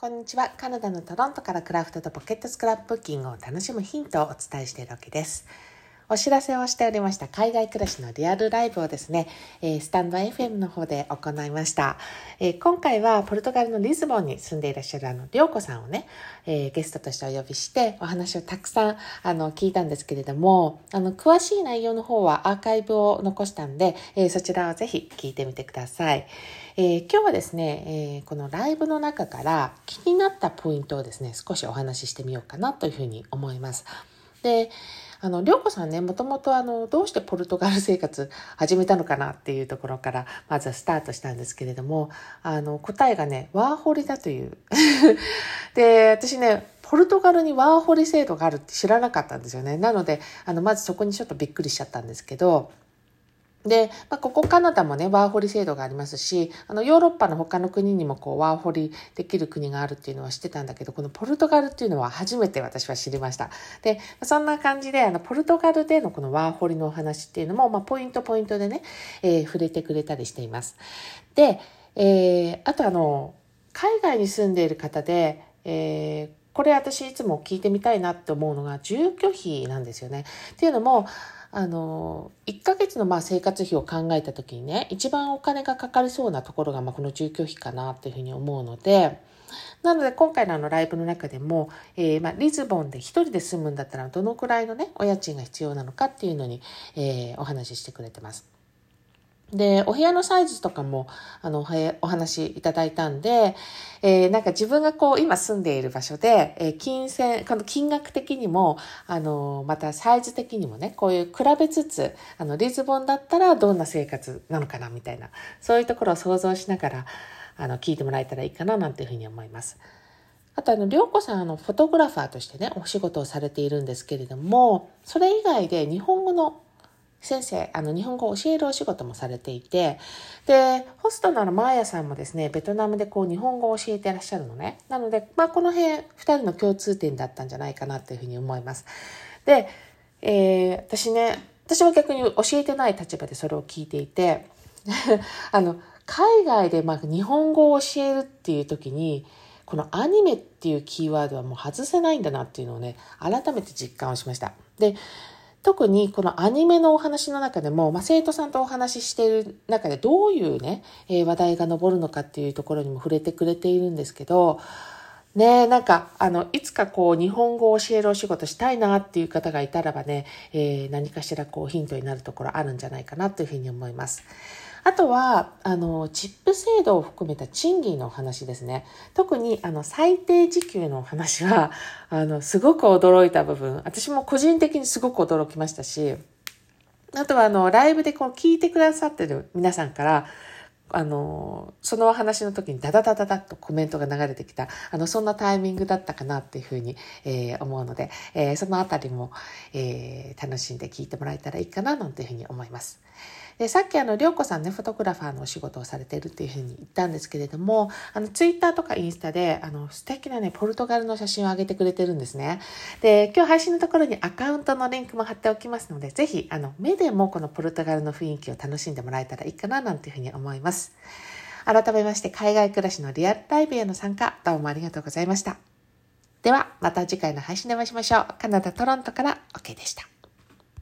こんにちは。カナダのトロントからクラフトとポケットスクラップブッキングを楽しむヒントをお伝えしているわけです。お知らせをしておりました海外暮らしのリアルライブをですね、えー、スタンド FM の方で行いました、えー、今回はポルトガルのリズボンに住んでいらっしゃるあの、りょうこさんをね、えー、ゲストとしてお呼びしてお話をたくさんあの聞いたんですけれども、あの、詳しい内容の方はアーカイブを残したんで、えそちらをぜひ聞いてみてください。え今日はですね、えこのライブの中から気になったポイントをですね、少しお話ししてみようかなというふうに思います。で、あの、りょうこさんね、もともとあの、どうしてポルトガル生活始めたのかなっていうところから、まずはスタートしたんですけれども、あの、答えがね、ワーホリだという。で、私ね、ポルトガルにワーホリ制度があるって知らなかったんですよね。なので、あの、まずそこにちょっとびっくりしちゃったんですけど、で、まあ、ここカナダもね、ワーホリ制度がありますし、あの、ヨーロッパの他の国にもこう、ワーホリできる国があるっていうのは知ってたんだけど、このポルトガルっていうのは初めて私は知りました。で、そんな感じで、あの、ポルトガルでのこのワーホリのお話っていうのも、まあ、ポイントポイントでね、えー、触れてくれたりしています。で、えー、あとあの、海外に住んでいる方で、えー、これ私いつも聞いてみたいなって思うのが住居費なんですよね。っていうのも、あの、1ヶ月のまあ生活費を考えた時にね、一番お金がかかりそうなところがまあこの住居費かなっていうふうに思うので、なので今回のあのライブの中でも、えー、まあリズボンで一人で住むんだったらどのくらいのね、お家賃が必要なのかっていうのに、えー、お話ししてくれてます。で、お部屋のサイズとかも、あの、お話いただいたんで、えー、なんか自分がこう、今住んでいる場所で、えー、金銭、この金額的にも、あの、またサイズ的にもね、こういう比べつつ、あの、リズボンだったらどんな生活なのかな、みたいな、そういうところを想像しながら、あの、聞いてもらえたらいいかな、なんていうふうに思います。あとあの、りょうこさん、あの、フォトグラファーとしてね、お仕事をされているんですけれども、それ以外で日本語の先生、あの、日本語を教えるお仕事もされていて、で、ホストのあの、マーヤさんもですね、ベトナムでこう、日本語を教えてらっしゃるのね。なので、まあ、この辺、二人の共通点だったんじゃないかなというふうに思います。で、えー、私ね、私は逆に教えてない立場でそれを聞いていて、あの、海外でま日本語を教えるっていう時に、このアニメっていうキーワードはもう外せないんだなっていうのをね、改めて実感をしました。で、特にこのアニメのお話の中でも、まあ、生徒さんとお話ししている中でどういうね、えー、話題が上るのかっていうところにも触れてくれているんですけど、ねなんか、あの、いつかこう、日本語を教えるお仕事したいなっていう方がいたらばね、えー、何かしらこう、ヒントになるところあるんじゃないかなというふうに思います。あとは、あの、チップ制度を含めた賃金の話ですね。特に、あの、最低時給の話は、あの、すごく驚いた部分、私も個人的にすごく驚きましたし、あとは、あの、ライブでこう聞いてくださってる皆さんから、あの、そのお話の時にダダダダダッとコメントが流れてきた、あの、そんなタイミングだったかなっていうふうに、えー、思うので、えー、そのあたりも、えー、楽しんで聞いてもらえたらいいかななんていうふうに思います。で、さっきあの、りょうこさんね、フォトグラファーのお仕事をされているっていうふうに言ったんですけれども、あの、ツイッターとかインスタで、あの、素敵なね、ポルトガルの写真を上げてくれてるんですね。で、今日配信のところにアカウントのリンクも貼っておきますので、ぜひ、あの、目でもこのポルトガルの雰囲気を楽しんでもらえたらいいかな、なんていうふうに思います。改めまして、海外暮らしのリアルライブへの参加、どうもありがとうございました。では、また次回の配信でお会いしましょう。カナダ・トロントから OK でした。